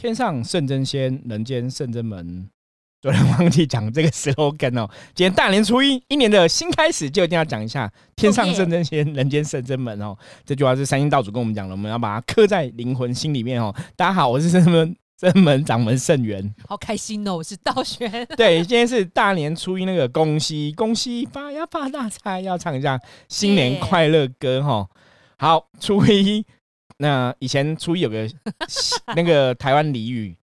天上圣真仙，人间圣真门。昨天忘记讲这个 slogan 哦。今天大年初一，一年的新开始，就一定要讲一下“天上圣真仙，人间圣真门”哦。这句话是三星道主跟我们讲的，我们要把它刻在灵魂心里面哦。大家好，我是圣门圣门掌门圣元，好开心哦！我是道玄。对，今天是大年初一，那个恭喜恭喜发呀发大财，要唱一下新年快乐歌哈。好，初一。那以前初一有个 那个台湾俚语，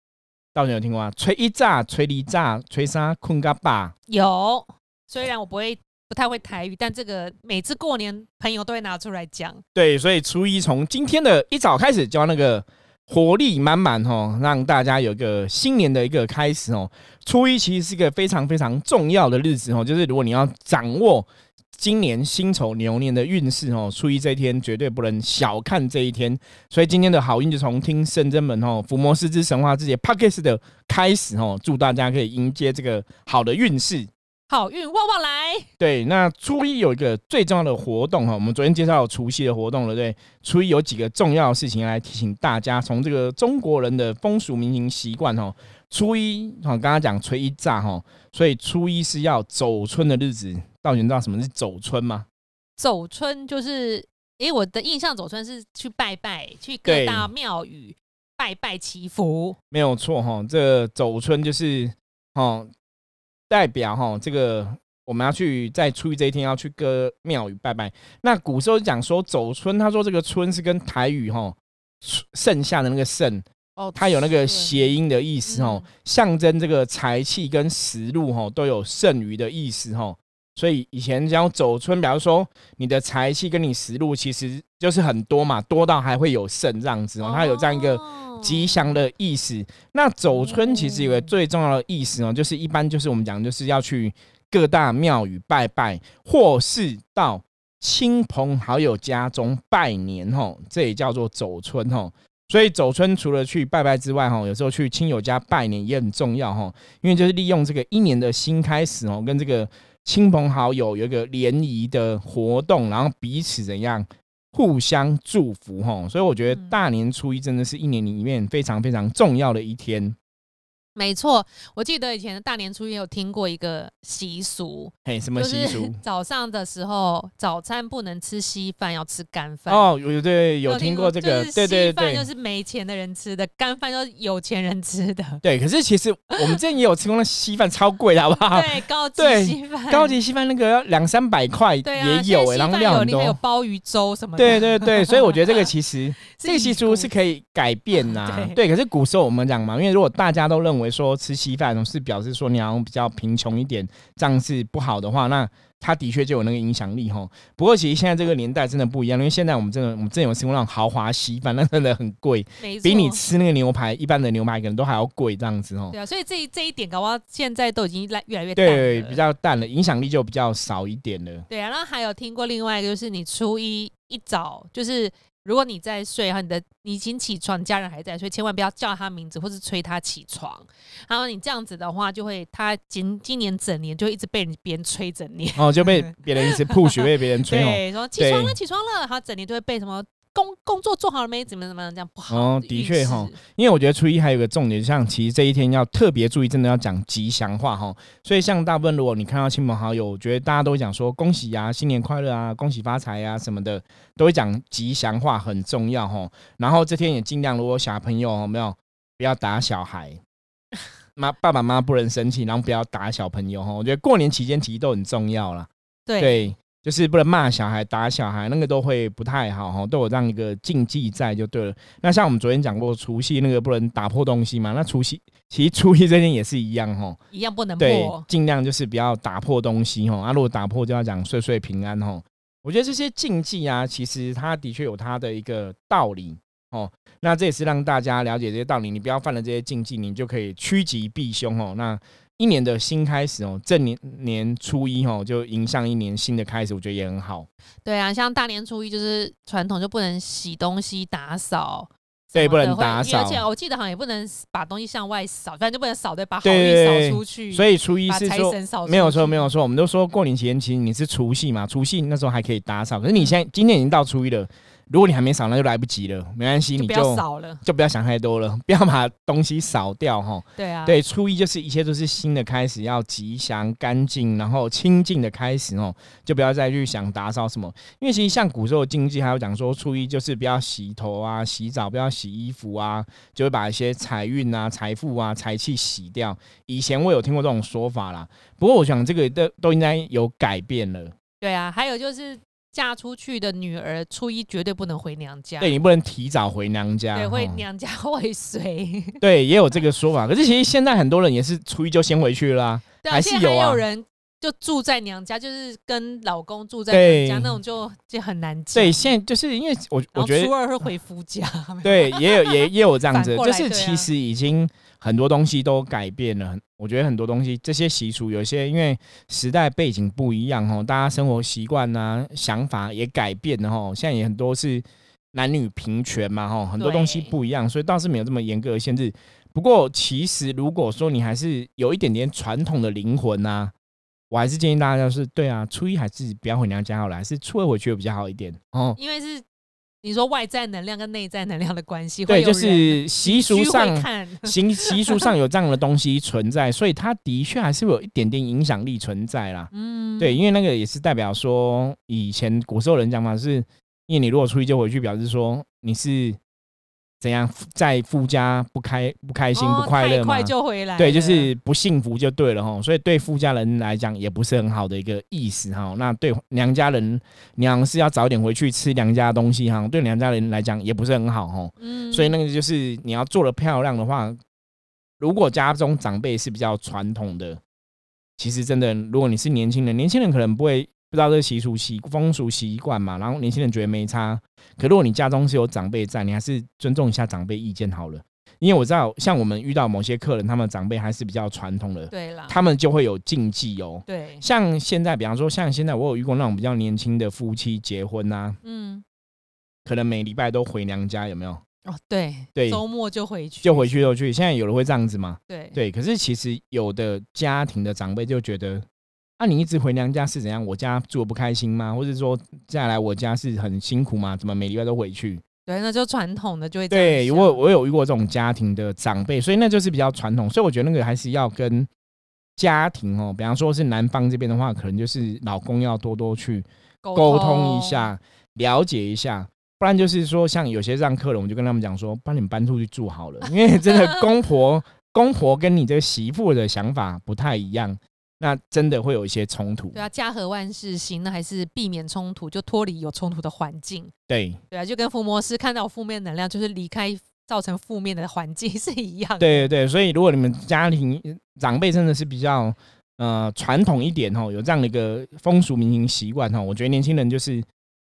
到底有听过吗？吹一炸，吹一炸，吹沙困嘎巴。有，虽然我不会不太会台语，但这个每次过年朋友都会拿出来讲。对，所以初一从今天的一早开始，就要那个活力满满哦，让大家有一个新年的一个开始哦。初一其实是一个非常非常重要的日子哦，就是如果你要掌握。今年辛丑牛年的运势哦，初一这一天绝对不能小看这一天，所以今天的好运就从听圣真门哦，伏魔师之神话之节 p o c k s t 的开始哦，祝大家可以迎接这个好的运势，好运旺旺来。对，那初一有一个最重要的活动哈，我们昨天介绍除夕的活动了，对，初一有几个重要的事情来提醒大家，从这个中国人的风俗民情习惯哦，初一哈，刚刚讲初一炸哈，所以初一是要走春的日子。到底知道什么是走春吗？走春就是，诶，我的印象，走春是去拜拜，去各大庙宇拜拜祈福，没有错哈。这走春就是哦，代表哈，这个我们要去在初一这一天要去各庙宇拜拜。那古时候讲说走春，他说这个春是跟台语哈剩下的那个剩哦，它有那个谐音的意思哦，象征这个财气跟食禄哈都有剩余的意思哈。所以以前讲走春，比如说你的财气跟你食禄其实就是很多嘛，多到还会有剩这样子哦，它有这样一个吉祥的意思。那走春其实有个最重要的意思哦，就是一般就是我们讲就是要去各大庙宇拜拜，或是到亲朋好友家中拜年吼，这也叫做走春吼。所以走春除了去拜拜之外哈，有时候去亲友家拜年也很重要哈，因为就是利用这个一年的新开始哦，跟这个。亲朋好友有一个联谊的活动，然后彼此怎样互相祝福哈，所以我觉得大年初一真的是一年里面非常非常重要的一天。没错，我记得以前的大年初一有听过一个习俗，嘿，什么习俗？早上的时候，早餐不能吃稀饭，要吃干饭。哦，有对有听过这个，对对对，就是没钱的人吃的，干饭就是有钱人吃的。对，可是其实我们之前也有吃过那稀饭，超贵的，好不好？对，高级稀饭，高级稀饭那个要两三百块，也有哎，然后量很多，有鲍鱼粥什么的。对对对，所以我觉得这个 其实这个习俗是可以改变呐。对，可是古时候我们讲嘛，因为如果大家都认为。说吃稀饭是表示说你好像比较贫穷一点，这样是不好的话，那他的确就有那个影响力哈。不过其实现在这个年代真的不一样，因为现在我们真的我们真有吃过那种豪华稀饭，那真的很贵，比你吃那个牛排一般的牛排可能都还要贵这样子哦。对啊，所以这这一点搞不好现在都已经来越来越对比较淡了，影响力就比较少一点了。对啊，然后还有听过另外一个就是你初一一早就是。如果你在睡，然后你的你已经起床，家人还在睡，千万不要叫他名字或是催他起床。然后你这样子的话，就会他今今年整年就一直被别人催整年，哦，就被 别人一直 push，被别人催，对，说起床了，起床了，他整年都会被什么。工工作做好了没？怎么怎么样？这样不好。哦，的确哈，因为我觉得初一还有个重点，像其实这一天要特别注意，真的要讲吉祥话哈。所以像大部分如果你看到亲朋好友，我觉得大家都会讲说恭喜啊，新年快乐啊，恭喜发财啊什么的，都会讲吉祥话，很重要哈。然后这天也尽量，如果小朋友有没有不要打小孩，妈爸爸妈妈不能生气，然后不要打小朋友哈。我觉得过年期间其实都很重要了。对。就是不能骂小孩、打小孩，那个都会不太好哈，都有这样一个禁忌在就对了。那像我们昨天讲过除夕那个不能打破东西嘛，那除夕其实初一这天也是一样哈，一样不能破，尽量就是不要打破东西哈。啊，如果打破就要讲岁岁平安哈。我觉得这些禁忌啊，其实它的确有它的一个道理哦。那这也是让大家了解这些道理，你不要犯了这些禁忌，你就可以趋吉避凶哦。那一年的新开始哦，正年年初一哦，就迎上一年新的开始，我觉得也很好。对啊，像大年初一就是传统，就不能洗东西、打扫，对，不能打扫。而且我记得好像也不能把东西向外扫，反正就不能扫，对，把好运扫出去。所以初一是说没有错，没有错。我们都说过年前其实你是除夕嘛，除夕那时候还可以打扫，可是你现在今天已经到初一了，如果你还没扫，那就来不及了，没关系，你就要扫了。就不要想太多了，不要把东西扫掉哈。对啊，对，初一就是一切都是新的开始，要吉祥、干净，然后清净的开始哦，就不要再去想打扫什么。因为其实像古时候的禁忌，还有讲说初一就是不要洗头啊、洗澡，不要洗衣服啊，就会把一些财运啊、财富啊、财气洗掉。以前我有听过这种说法啦，不过我想这个都都应该有改变了。对啊，还有就是嫁出去的女儿初一绝对不能回娘家，对你不能提早回娘家，对，会哦娘家会随。对，也有这个说法。可是其实现在很多人也是初一就先回去啦啊、对啊，还是有人就住在娘家，就是跟老公住在娘家那种就，就很难讲。对，现在就是因为我我觉得初二会回夫家。对，也有也也有这样 子，就是其实已经很多东西都改变了。我觉得很多东西这些习俗，有些因为时代背景不一样哦，大家生活习惯呐、想法也改变了哦。现在也很多是男女平权嘛哈，很多东西不一样，所以倒是没有这么严格的限制。不过其实如果说你还是有一点点传统的灵魂呐、我还是建议大家就是对啊，初一还是不要回娘家好了，还是初二回去会比较好一点哦。因为是你说外在能量跟内在能量的关系，对，就是习俗上看，习习俗上 有这样的东西存在，所以它的确还是会有一点点影响力存在啦。嗯，对，因为那个也是代表说，以前古时候人讲法是，因为你如果初一就回去，表示说你是怎样在夫家不开不开心、哦不快乐嘛快。就回来，对，就是不幸福就对了哈，所以对夫家人来讲也不是很好的一个意思哈。那对娘家人，娘是要早点回去吃娘家的东西哈，对娘家人来讲也不是很好哈。嗯所以那个就是你要做的漂亮的话，如果家中长辈是比较传统的，其实真的，如果你是年轻人，年轻人可能不会不知道这个习俗习风俗习惯嘛，然后年轻人觉得没差。可如果你家中是有长辈在，你还是尊重一下长辈意见好了。因为我知道，像我们遇到某些客人，他们长辈还是比较传统的，对啦，他们就会有禁忌哦。对，像现在，比方说，像现在我有遇过那种比较年轻的夫妻结婚呐、嗯，可能每礼拜都回娘家，有没有？哦，对，对周末就回去，就回去就去。现在有人会这样子吗？对对，可是其实有的家庭的长辈就觉得，啊，你一直回娘家是怎样？我家住的不开心吗？或者说再来我家是很辛苦吗？怎么每礼拜都回去？对，那就传统的就会对我我有遇过这种家庭的长辈，所以那就是比较传统。所以我觉得那个还是要跟家庭哦，比方说是男方这边的话，可能就是老公要多多去沟通一，下，了解一下。不然就是说，像有些让客人，我就跟他们讲说，帮你们搬出去住好了，因为真的公婆公婆跟你这个媳妇的想法不太一样，那真的会有一些冲突。对啊，家和万事兴，那还是避免冲突，就脱离有冲突的环境。对对啊，就跟伏魔师看到负面能量，就是离开造成负面的环境是一样的。对对，所以如果你们家庭长辈真的是比较呃传统一点哦，有这样的一个风俗民情习惯哦，我觉得年轻人就是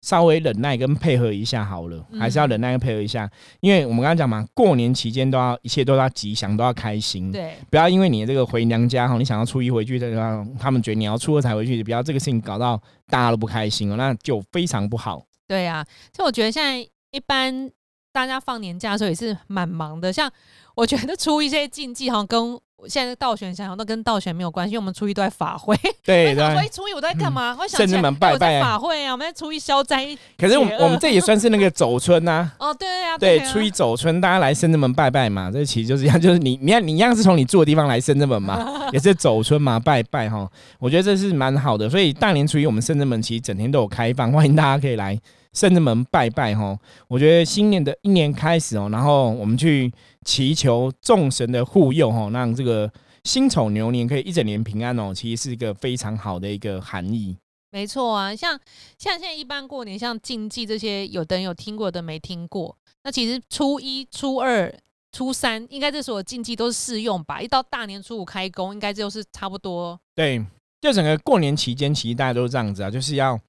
稍微忍耐跟配合一下好了，还是要嗯忍耐跟配合一下，因为我们刚刚讲嘛，过年期间都要一切都要吉祥，都要开心。对不要因为你这个回娘家哈，你想要初一回去的，让他们觉得你要初二才回去，不要这个事情搞到大家都不开心哦，那就非常不好。对啊，就我觉得现在一般大家放年假的时候也是蛮忙的，像我觉得出一这些禁忌好像跟现在道玄想想都跟道玄没有关系，因为我们初一都在法会。对我想说，哎，对，初一我都在干嘛？我想圣起来人们拜法会啊，我们在初一消灾。可是我们我们这也算是那个走春呐、哦，对啊，对，啊初一走春，大家来深圳门拜拜嘛，这其实就是一样，就是你你看你一样是从你住的地方来深圳门嘛，也是走春嘛，拜拜哈。我觉得这是蛮好的，所以大年初一我们深圳门其实整天都有开放，欢迎大家可以来深圳门拜拜哈。我觉得新年的一年开始哦，然后我们去祈求众神的护佑哈，让这个辛丑牛年可以一整年平安哦，其实是一个非常好的一个含义。没错啊，像像现在一般过年，像禁忌这些，有的人有听过的没听过。那其实初一、初二、初三，应该这所有禁忌都是适用吧？一到大年初五开工，应该就是差不多。对，就整个过年期间，其实大家都是这样子啊，就是要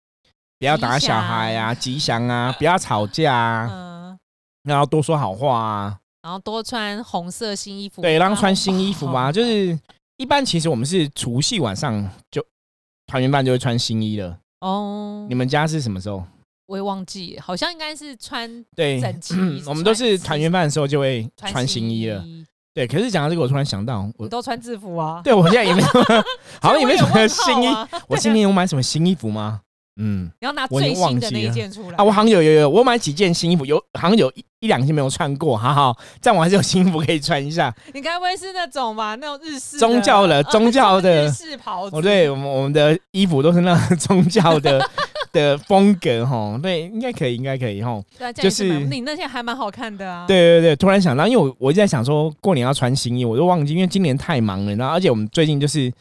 不要打小孩啊，吉祥啊，不要吵架啊，嗯，然后多说好话啊，然后多穿红色新衣服，对，让穿新衣服啊，就是一般其实我们是除夕晚上就团圆饭就会穿新衣了。哦你，们家是什么时候？我也忘记，好像应该是穿对，整齐 我们都是团圆饭的时候就会穿穿新衣了。衣对，可是讲到这个，我突然想到，我你都穿制服啊？对我现在也没有，好像也没什么 新衣。我今年有买什么新衣服吗？嗯你要拿最新的那一件出来啊，我好像有有有，我买几件新衣服，有好像有一一两件没有穿过，好好，这样我还是有新衣服可以穿一下。你该不会是那种吧？那种日式宗教的呃宗教的日式袍子？哦，对，我们我们的衣服都是那种 宗教的的风格哈，对，应该可以，应该可以哈。对就是你那件还蛮好看的啊。对对对，突然想到，因为我我一直在想说过年要穿新衣，我都忘记，因为今年太忙了，然后而且我们最近就是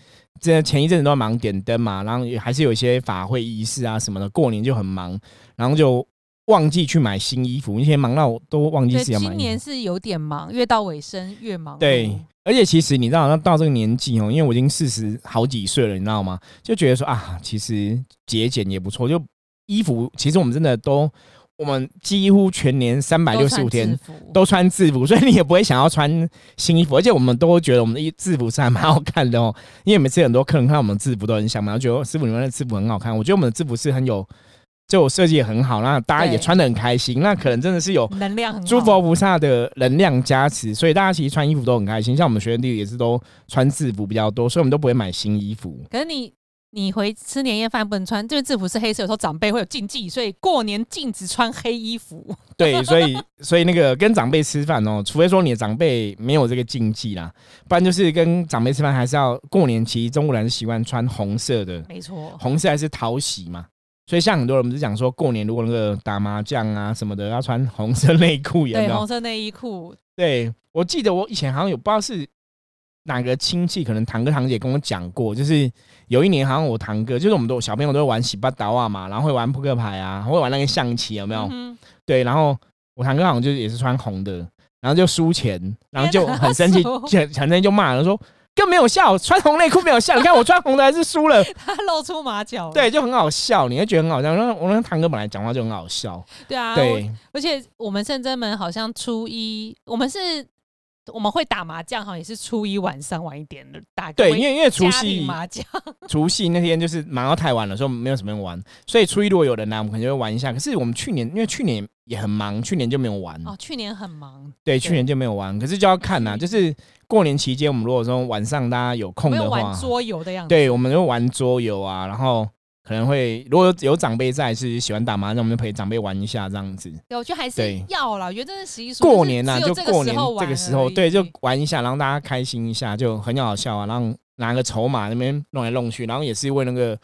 这前一阵子都在忙点灯嘛，然后也还是有一些法会仪式啊什么的，过年就很忙，然后就忘记去买新衣服，以前忙到我都忘记对，自己要买。今年是有点忙，越到尾声越忙碌。对，而且其实你知道，到这个年纪哦，因为我已经四十好几岁了，你知道吗？就觉得说啊，其实节俭也不错。就衣服，其实我们真的都，我们几乎全年三百六十五天都穿制服所以你也不会想要穿新衣服。而且我们都觉得我们的衣制服是还蛮好看的哦，因为每次很多客人看到我们制服都很想买，觉得哦师傅你们的制服很好看。我觉得我们的制服是很有，就设计也很好，那大家也穿的很开心。那可能真的是有能量很。诸佛菩萨的能量加持，所以大家其实穿衣服都很开心。像我们学生弟弟也是都穿制服比较多，所以我们都不会买新衣服。可是你你回吃年夜饭不能穿，这个制服是黑色，有时候长辈会有禁忌，所以过年禁止穿黑衣服。对，所以所以那个跟长辈吃饭哦，除非说你的长辈没有这个禁忌啦，不然就是跟长辈吃饭还是要过年期中国人是习惯穿红色的，没错，红色还是讨喜嘛。所以像很多人不是讲说过年如果那个打麻将啊什么的要穿红色内裤，对，红？色内衣裤，对，我记得我以前好像有不知道是哪个亲戚，可能堂哥堂姐跟我讲过，就是有一年好像我堂哥，就是我们都小朋友都会玩洗八刀啊嘛，然后会玩扑克牌啊，会玩那个象棋，有没有？嗯对，然后我堂哥好像就也是穿红的，然后就输钱，然后就很生气，输就很生气就骂了说。更没有笑，穿红内裤没有笑。你看我穿红的还是输了，他露出马脚。对，就很好笑，你会觉得很好笑。然后我那堂哥本来讲话就很好笑，对啊，对，而且我们圣真门好像初一，我们是我们会打麻将，好像也是初一晚上晚一点的打个对，因为因为除夕麻将，除夕那天就是忙到太晚了，所以没有什么人玩。所以初一如果有人来，我们可能就会玩一下。可是我们去年因为去年也很忙，去年就没有玩。哦，去年很忙，对，去年就没有玩。可是就要看呐、就是过年期间，我们如果说晚上大家有空的话玩，桌游的样子。对，我们就玩桌游啊，然后可能会如果有有长辈在是喜欢打麻将，我们就陪长辈玩一下这样子。对，我觉得还是对要啦。我觉得这是习俗。过年呐、呐，就过年这个时候，对，就玩一下，然后大家开心一下，就很好笑啊。然后拿个筹码那边弄来弄去，然后也是为那个，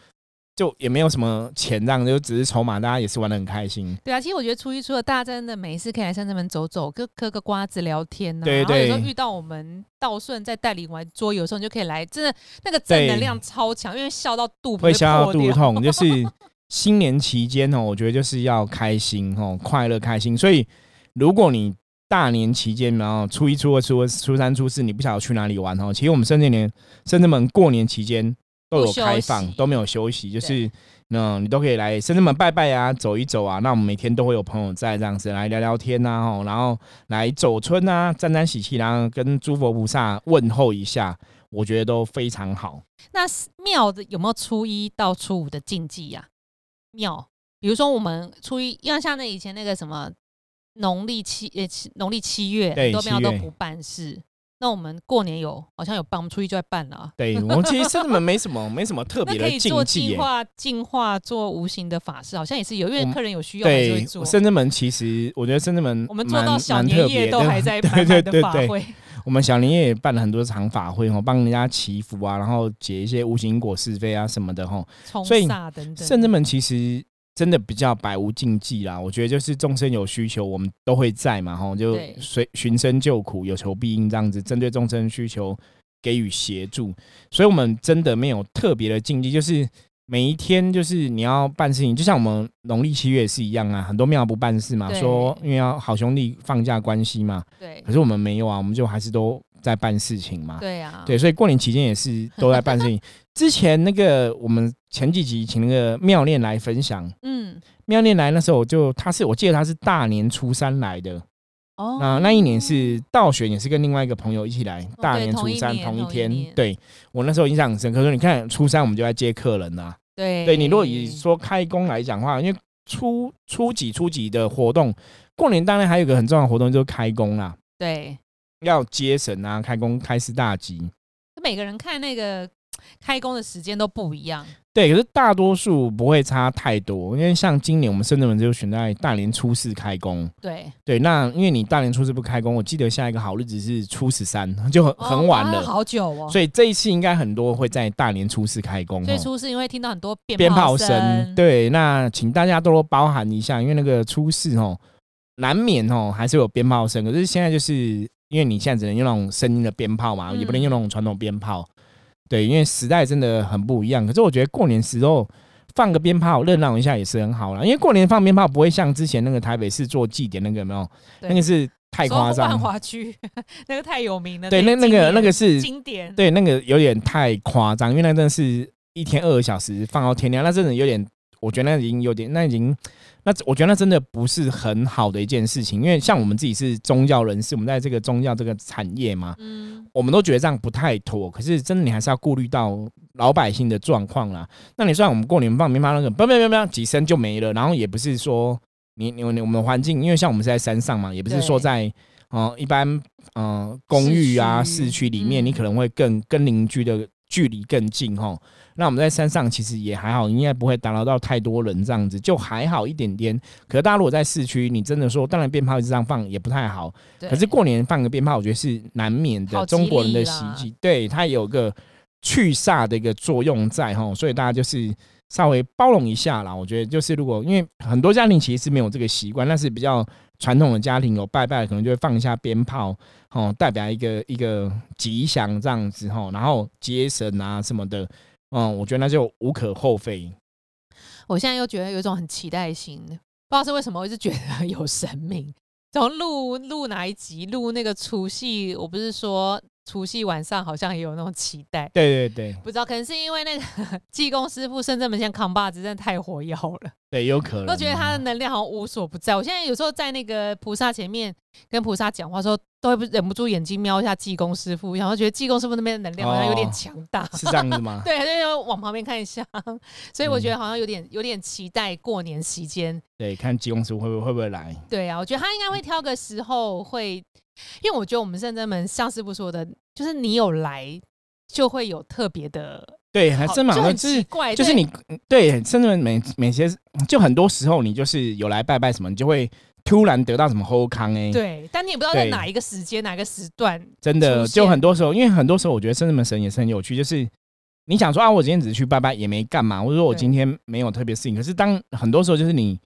就也没有什么钱，这样就只是筹码，大家也是玩的很开心。对啊，其实我觉得初一初二大家真的没事可以来深圳门走走，嗑嗑个瓜子聊天呐、对然后有时候对遇到我们道顺在带领玩桌游的时候，你就可以来，真的那个正对能量超强，因为笑到肚皮会笑到。肚痛，就是 新年期间哦，我觉得就是要开心哦，快乐开心。所以如果你大年期间，然后初一、初二、初二、初三、初四，你不晓得去哪里玩哦，其实我们深圳年深圳门过年期间都有开放，都没有休息，就是那你都可以来深圳门拜拜啊，走一走啊。那我们每天都会有朋友在这样子来聊聊天呐、哦，然后来走春啊，沾沾喜气，然后跟诸佛菩萨问候一下，我觉得都非常好。那庙的有没有初一到初五的禁忌呀、庙，比如说我们初一，因为像那以前那个什么农历七呃七农历七月，对很多庙都不办事。那我们过年有好像有办，我们初一就在办了啊。对我们其实深圳门没什么没什么特那别的可以做。净化、净化做无形的法事，好像也是有，因为客人有需要还是会对，做。深圳门其实我觉得深圳门我们做到小年夜都还在 对满满的对对对，法会，我们小年夜也办了很多场法会哦，帮人家祈福啊，然后解一些无形因果是非啊什么的哈。冲所以煞等等。圣真门其实真的比较百无禁忌啦，我觉得就是众生有需求，我们都会在嘛吼，就随寻声救苦，有求必应这样子，针对众生需求给予协助，所以我们真的没有特别的禁忌，就是。每一天就是你要办事情，就像我们农历七月也是一样啊，很多庙不办事嘛，说因为要好兄弟放假关系嘛，对可是我们没有啊，我们就还是都在办事情嘛。对啊，对，所以过年期间也是都在办事情。之前那个我们前几集请那个妙念来分享，嗯，妙念来那时候我就他是我记得他是大年初三来的，哦，那那一年是道玄也是跟另外一个朋友一起来，大年初三同一天。对我那时候印象很深刻，说你看初三我们就在接客人啦。对。对你如果以说开工来讲的话，因为初初几初几的活动，过年当然还有一个很重要的活动就是开工啦，对，要接神啊，开工开市大吉。每个人看那个开工的时间都不一样。对，可是大多数不会差太多，因为像今年我们深圳门就选在大年初四开工。对，对，那因为你大年初四不开工，我记得下一个好日子是初十三，就很很晚了，哦好久哦。所以这一次应该很多会在大年初四开工。哦所以初四因为听到很多鞭鞭炮声，声，对，那请大家多多包涵一下，因为那个初四哦，难免哦还是有鞭炮声，可是现在就是因为你现在只能用那种声音的鞭炮嘛，嗯也不能用那种传统鞭炮，对，因为时代真的很不一样。可是我觉得过年时候放个鞭炮热闹一下也是很好啦，因为过年放鞭炮不会像之前那个台北市做祭典那个有没有，那个是太夸张万张，华区那个太有名了。对，那那个那个是经典，对，那个有点太夸张，因为那真的是一天二个小时放到天亮，那真的有点，我觉得那已经有点，那已经，那我觉得那真的不是很好的一件事情。因为像我们自己是宗教人士，我们在这个宗教这个产业嘛，嗯，我们都觉得这样不太妥。可是真的，你还是要顾虑到老百姓的状况啦。那你算我们过年放鞭炮那个，不不不不，几声就没了，然后也不是说你你你我们的环境，因为像我们是在山上嘛，也不是说对在。嗯、一般嗯、呃公寓啊、市区里面，你嗯可能会更跟邻居的距离更近哈。那我们在山上其实也还好，应该不会打扰到太多人，这样子就还好一点点。可是大家如果在市区，你真的说，当然鞭炮一直这样放也不太好。对可是过年放个鞭炮，我觉得是难免的，中国人的习气，对它有个去煞的一个作用在哈，所以大家就是稍微包容一下啦。我觉得就是如果因为很多家庭其实是没有这个习惯，但是比较传统的家庭有拜拜，可能就会放一下鞭炮，哦，代表一个一个吉祥这样子哈，然后接神啊什么的，嗯，我觉得那就无可厚非。我现在又觉得有一种很期待心，不知道是为什么，我一直觉得 有神明。从录录哪一集录那个除夕，我不是说除夕晚上好像也有那种期待，对对对不知道可能是因为那个 济公师傅深圳门前扛把子真的太火药了，对，有可能。都觉得他的能量好像无所不在。我现在有时候在那个菩萨前面跟菩萨讲话的时候，都会不忍不住眼睛瞄一下济公师傅，然后觉得济公师傅那边的能量好像有点哦强大。是这样子吗？对，就要往旁边看一下，所以我嗯觉得好像有点有点期待过年期间。对，看济公师傅会不会会不会来？对啊，我觉得他应该会挑个时候会，因为我觉得我们深圳门像师傅说的，就是你有来就会有特别的，对，还好真蛮就是就是你对，甚至每每些就很多时候你就是有来拜拜什么，你就会突然得到什么后康哎，对，但你也不知道在哪一个时间哪个时段，真的就很多时候，因为很多时候我觉得深圳门神也是很有趣，就是你想说啊，我今天只是去拜拜也没干嘛，或者说我今天没有特别事情，可是当很多时候就是你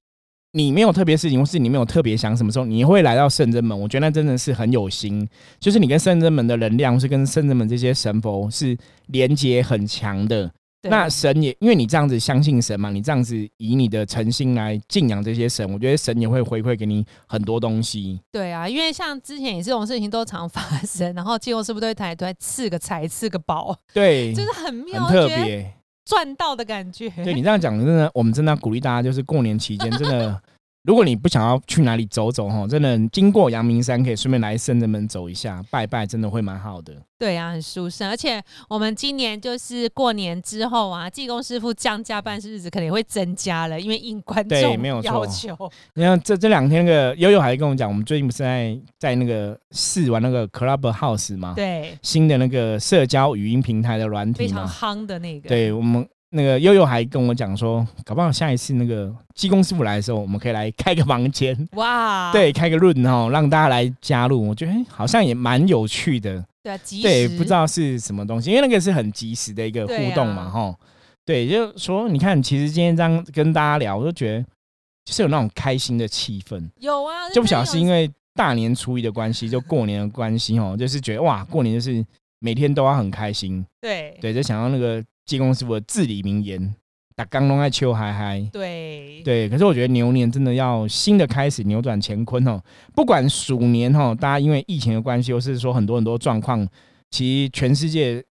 你没有特别事情，或是你没有特别想什么时候，你会来到圣真门，我觉得那真的是很有心，就是你跟圣真门的能量，或是跟圣真门这些神佛是连接很强的。那神也因为你这样子相信神嘛，你这样子以你的诚心来敬仰这些神，我觉得神也会回馈给你很多东西。对啊，因为像之前也是这种事情都常发生，然后济公师傅都会台都在赐个财赐个宝，对，就是很妙，很特别。赚到的感觉。对你这样讲，真的，我们真的要鼓励大家，就是过年期间，真的，如果你不想要去哪里走走哈，真的经过阳明山，可以顺便来圣人门走一下，拜拜，真的会蛮好的。对啊，很舒适，而且我们今年就是过年之后啊，技工师傅降价办事日子可能也会增加了，因为应观众对没有要求。你看这这两天，那个悠悠还跟我讲，我们最近不是在在那个试玩那个 Clubhouse 吗？，对，新的那个社交语音平台的软体非常。夯的那个。对我们那个悠悠还跟我讲说，搞不好下一次那个技工师傅来的时候，我们可以来开个房间，哇，对，开个论哈，让大家来加入。我觉得、诶好像也蛮有趣的。对啊，及。对，不知道是什么东西，因为那个是很及时的一个互动嘛，哈、对，就是说，你看，其实今天这样跟大家聊，我都觉得就是有那种开心的气氛，有啊，就不晓得是因为为大年初一的关系，就过年的关系，哦，就是觉得哇，过年就是每天都要很开心，对。对，就想要那个济公师傅的至理名言，打刚龙爱秋嗨嗨。对对，可是我觉得牛年真的要新的开始，扭转乾坤哦。不管鼠年哦，大家因为疫情的关系，或是说很多很多状况，其实全世界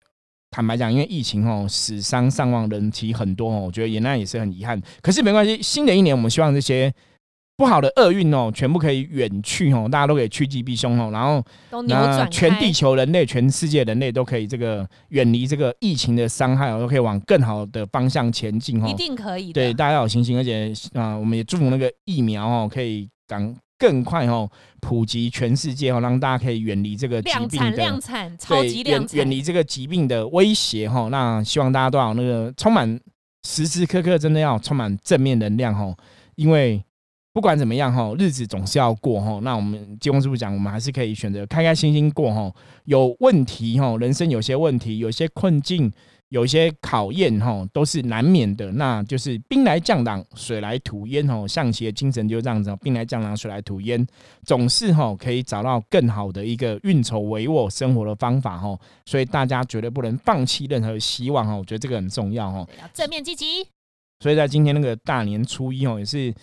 坦白讲，因为疫情哦，死伤伤亡人其实很多哦，我觉得也那也是很遗憾。可是没关系，新的一年我们希望这些不好的厄运哦，全部可以远去哦，大家都可以趋吉避凶哦，然后全地球人类、全世界人类都可以这个远离这个疫情的伤害哦，都可以往更好的方向前进哦。一定可以的。对，大家要有信心，而且啊、我们也祝福那个疫苗哦，可以赶更快哦普及全世界哦，让大家可以远离这个疾病的量产，超对级量产，远远离这个疾病的威胁哈、哦。那希望大家都要那个充满时时刻刻真的要充满正面能量吼，因为不管怎么样哈，日子总是要过吼。那我们金工师傅讲，我们还是可以选择开开心心过吼。有问题吼，人生有些问题，有些困境。有些考验哈都是难免的，那就是兵来将挡，水来土掩哦。象棋的精神就是这样子，兵来将挡，水来土掩，总是哈可以找到更好的一个运筹帷幄生活的方法哈。所以大家绝对不能放弃任何希望哈，我觉得这个很重要哈。要正面积极。所以在今天那个大年初一哦，也是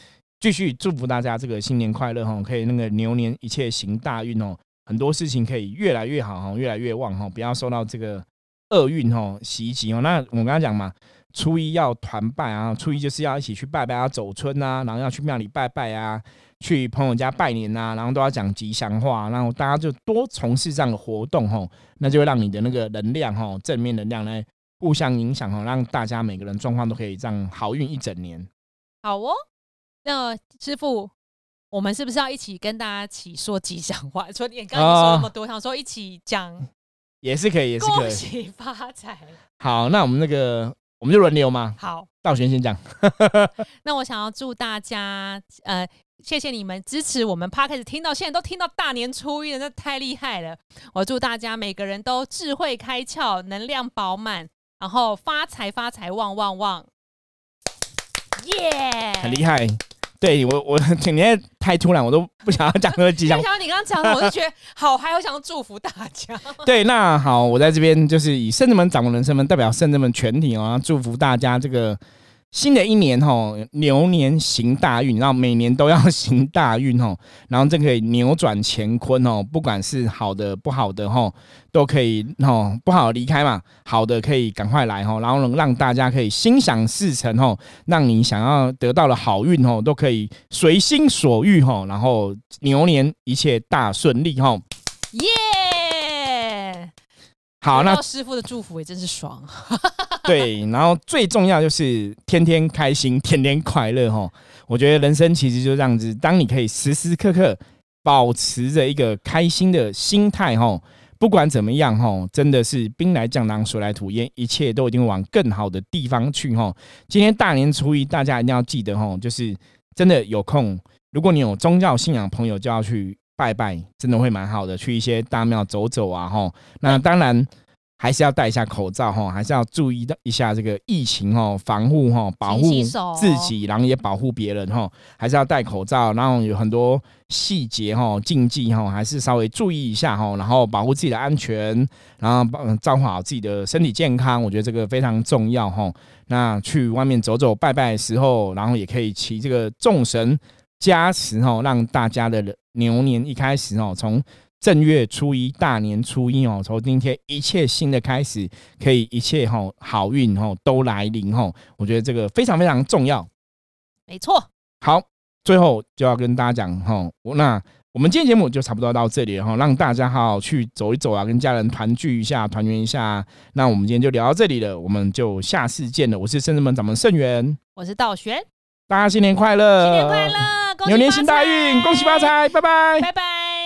继续祝福大家这个新年快乐哈，可以那个牛年一切行大运哦，很多事情可以越来越好哈，越来越旺哈，不要受到这个。厄运哦袭击哦，那我刚刚讲嘛，初一要团拜啊，初一就是要一起去拜拜啊，走村啊，然后要去庙里拜拜啊，去朋友家拜年啊，然后都要讲吉祥话，然后大家就多从事这样的活动吼，那就会让你的那个能量吼，正面能量来互相影响吼，让大家每个人状况都可以这样好运一整年。好哦，那师傅，我们是不是要一起跟大家一起说吉祥话？说你刚刚说那么多，想说一起讲。也是可以，也是可以。恭喜发财！好，那我们那个我们就轮流嘛。好，道玄先讲。那我想要祝大家，呃，谢谢你们支持我们 p 开始听到现在都听到大年初一了，那太厉害了。我祝大家每个人都智慧开窍，能量饱满，然后发财发财旺旺旺。耶！很厉害。对我，我今天太突然，我都不想要讲那个吉祥。想你刚刚讲的，我就觉得 好，嗨，我想祝福大家。对，那好，我在这边就是以圣子们掌门人身份，代表圣子们全体哦，祝福大家这个。新的一年吼，牛年行大运，然后每年都要行大运吼，然后这可以扭转乾坤哦，不管是好的不好的吼，都可以吼，不好离开嘛，好的可以赶快来吼，然后能让大家可以心想事成吼，让你想要得到的好运吼，都可以随心所欲吼，然后牛年一切大顺利吼，耶！好，那师傅的祝福也真是爽。对，然后最重要就是天天开心，天天快乐哈。我觉得人生其实就这样子，当你可以时时刻刻保持着一个开心的心态哈，不管怎么样哈，真的是兵来将挡，水来土掩，一切都一定往更好的地方去哈。今天大年初一，大家一定要记得哈，就是真的有空，如果你有宗教信仰朋友，就要去拜拜，真的会蛮好的，去一些大庙走走啊哈。那当然。还是要戴一下口罩哈，还是要注意一下这个疫情哈，防护哈，保护自己，然后也保护别人哈，还是要戴口罩。然后有很多细节哈，禁忌哈，还是稍微注意一下哈，然后保护自己的安全，然后帮照顾好自己的身体健康，我觉得这个非常重要哈。那去外面走走拜拜的时候，然后也可以祈这个众神加持哈，让大家的牛年一开始哦，从正月初一，大年初一哦，从今天一切新的开始，可以一切哈好运哈都来临哈，我觉得这个非常非常重要。没错，好，最后就要跟大家讲哈，那我们今天节目就差不多到这里哈，让大家好好去走一走啊，跟家人团聚一下，团圆一下。那我们今天就聊到这里了，我们就下次见了。我是圣人门掌门圣元，我是道玄，大家新年快乐，新年快乐，牛年行大运，恭喜发财，拜拜，拜拜。